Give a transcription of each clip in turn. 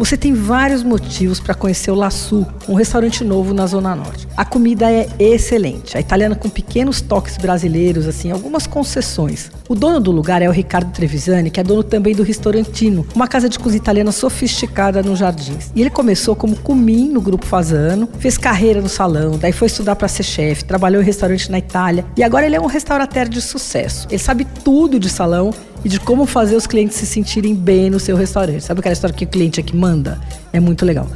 Você tem vários motivos para conhecer o Laçu, um restaurante novo na Zona Norte. A comida é excelente, a italiana com pequenos toques brasileiros, assim, algumas concessões. O dono do lugar é o Ricardo Trevisani, que é dono também do Restaurantino, uma casa de cozinha italiana sofisticada nos Jardins. E ele começou como cumim no Grupo Fazano, fez carreira no salão, daí foi estudar para ser chefe, trabalhou em restaurante na Itália e agora ele é um restaurateur de sucesso. Ele sabe tudo de salão e de como fazer os clientes se sentirem bem no seu restaurante. Sabe aquela história que o cliente é que manda? É muito legal.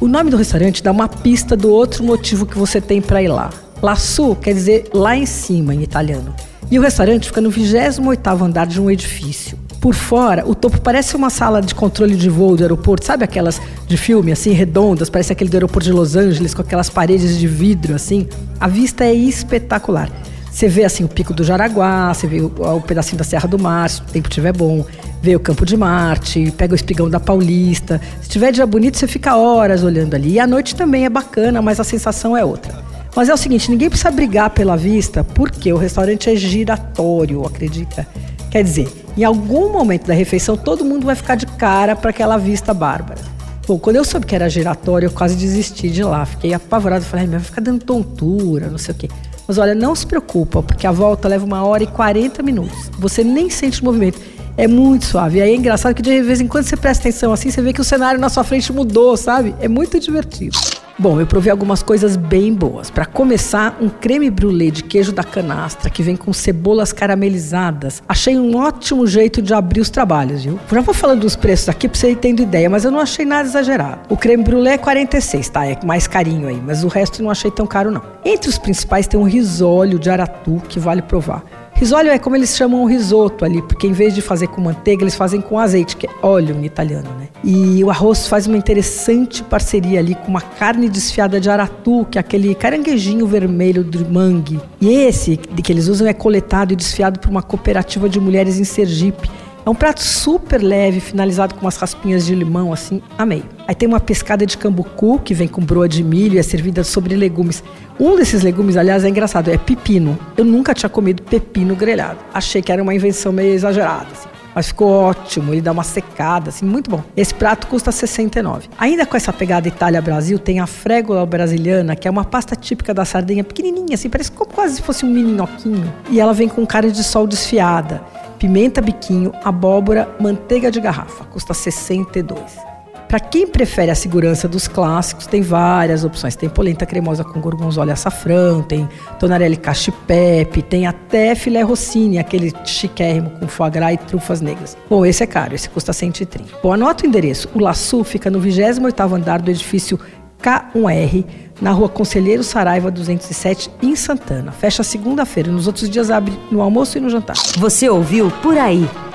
O nome do restaurante dá uma pista do outro motivo que você tem para ir lá. Laçu quer dizer lá em cima em italiano. E o restaurante fica no 28º andar de um edifício. Por fora, o topo parece uma sala de controle de voo do aeroporto, sabe aquelas de filme assim redondas, parece aquele do aeroporto de Los Angeles com aquelas paredes de vidro assim. A vista é espetacular. Você vê assim o Pico do Jaraguá, você vê o, o pedacinho da Serra do Mar, se o tempo estiver bom, vê o Campo de Marte, pega o espigão da Paulista. Se tiver dia bonito, você fica horas olhando ali. E a noite também é bacana, mas a sensação é outra. Mas é o seguinte, ninguém precisa brigar pela vista, porque o restaurante é giratório, acredita? Quer dizer, em algum momento da refeição, todo mundo vai ficar de cara para aquela vista bárbara. Bom, quando eu soube que era giratório, eu quase desisti de lá. Fiquei apavorado. Falei, vai ficar dando tontura, não sei o quê. Mas olha, não se preocupa, porque a volta leva uma hora e 40 minutos. Você nem sente o movimento. É muito suave. E aí é engraçado que de vez em quando você presta atenção assim, você vê que o cenário na sua frente mudou, sabe? É muito divertido. Bom, eu provei algumas coisas bem boas. Para começar, um creme brulee de queijo da canastra que vem com cebolas caramelizadas. Achei um ótimo jeito de abrir os trabalhos, viu? Já vou falando dos preços aqui para você ir tendo ideia, mas eu não achei nada exagerado. O creme brulee é 46, tá? É mais carinho aí, mas o resto não achei tão caro não. Entre os principais tem um risólio de aratu que vale provar. Risólio é como eles chamam o risoto ali, porque em vez de fazer com manteiga, eles fazem com azeite, que é óleo em italiano, né? E o arroz faz uma interessante parceria ali com uma carne desfiada de aratu, que é aquele caranguejinho vermelho do mangue. E esse que eles usam é coletado e desfiado por uma cooperativa de mulheres em Sergipe. É um prato super leve, finalizado com umas raspinhas de limão, assim, amei. Aí tem uma pescada de cambucu, que vem com broa de milho e é servida sobre legumes. Um desses legumes, aliás, é engraçado, é pepino. Eu nunca tinha comido pepino grelhado. Achei que era uma invenção meio exagerada, assim. Mas ficou ótimo, ele dá uma secada, assim, muito bom. Esse prato custa 69. Ainda com essa pegada Itália-Brasil, tem a frégola brasiliana, que é uma pasta típica da sardinha, pequenininha, assim, parece como quase se fosse um mini noquinho. E ela vem com carne de sol desfiada pimenta biquinho, abóbora, manteiga de garrafa. Custa 62. Para quem prefere a segurança dos clássicos, tem várias opções. Tem polenta cremosa com gorgonzola e açafrão, tem tonarelli cachipepe, tem até filé rossini, aquele chiquérrimo com foie gras e trufas negras. Bom, esse é caro, esse custa 130. Bom, anota o endereço. O Laçu fica no 28º andar do edifício K1R, na rua Conselheiro Saraiva 207, em Santana. Fecha segunda-feira. Nos outros dias abre no almoço e no jantar. Você ouviu Por Aí.